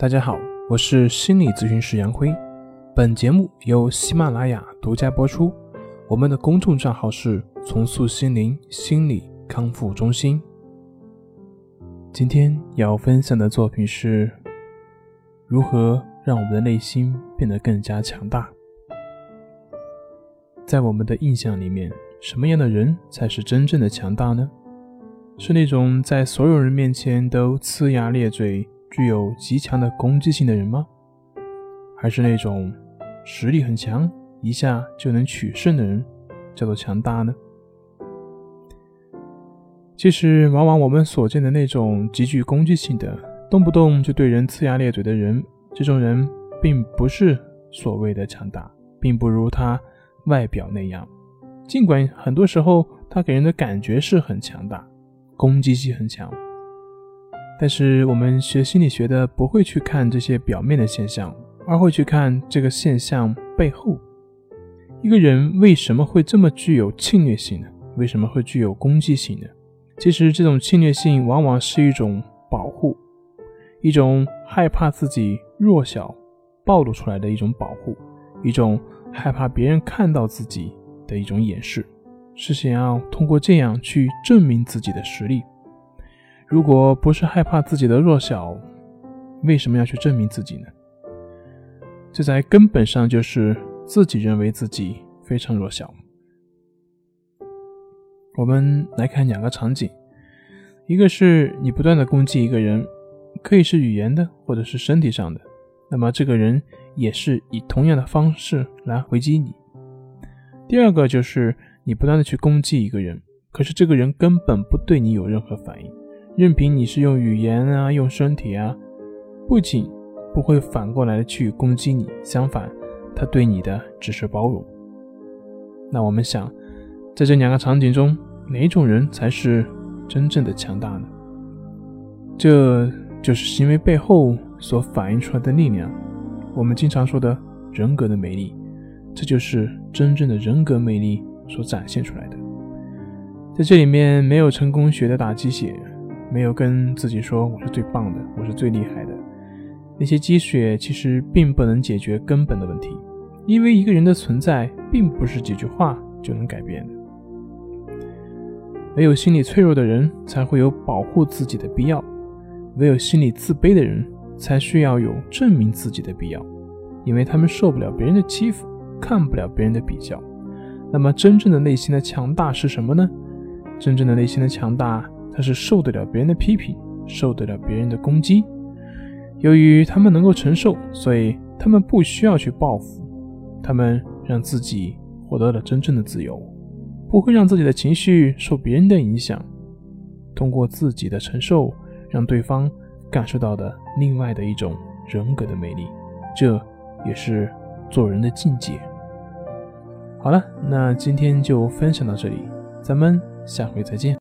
大家好，我是心理咨询师杨辉。本节目由喜马拉雅独家播出。我们的公众账号是“重塑心灵心理康复中心”。今天要分享的作品是：如何让我们的内心变得更加强大。在我们的印象里面，什么样的人才是真正的强大呢？是那种在所有人面前都呲牙咧嘴。具有极强的攻击性的人吗？还是那种实力很强、一下就能取胜的人，叫做强大呢？其实，往往我们所见的那种极具攻击性的、动不动就对人呲牙咧嘴的人，这种人并不是所谓的强大，并不如他外表那样。尽管很多时候他给人的感觉是很强大，攻击性很强。但是我们学心理学的不会去看这些表面的现象，而会去看这个现象背后，一个人为什么会这么具有侵略性呢？为什么会具有攻击性呢？其实这种侵略性往往是一种保护，一种害怕自己弱小暴露出来的一种保护，一种害怕别人看到自己的一种掩饰，是想要通过这样去证明自己的实力。如果不是害怕自己的弱小，为什么要去证明自己呢？这在根本上就是自己认为自己非常弱小。我们来看两个场景，一个是你不断的攻击一个人，可以是语言的，或者是身体上的，那么这个人也是以同样的方式来回击你。第二个就是你不断的去攻击一个人，可是这个人根本不对你有任何反应。任凭你是用语言啊，用身体啊，不仅不会反过来去攻击你，相反，他对你的只是包容。那我们想，在这两个场景中，哪种人才是真正的强大呢？这就是行为背后所反映出来的力量。我们经常说的人格的魅力，这就是真正的人格魅力所展现出来的。在这里面，没有成功学的打鸡血。没有跟自己说我是最棒的，我是最厉害的。那些积雪其实并不能解决根本的问题，因为一个人的存在并不是几句话就能改变的。唯有心理脆弱的人才会有保护自己的必要，唯有心理自卑的人才需要有证明自己的必要，因为他们受不了别人的欺负，看不了别人的比较。那么，真正的内心的强大是什么呢？真正的内心的强大。他是受得了别人的批评，受得了别人的攻击。由于他们能够承受，所以他们不需要去报复。他们让自己获得了真正的自由，不会让自己的情绪受别人的影响。通过自己的承受，让对方感受到的另外的一种人格的魅力，这也是做人的境界。好了，那今天就分享到这里，咱们下回再见。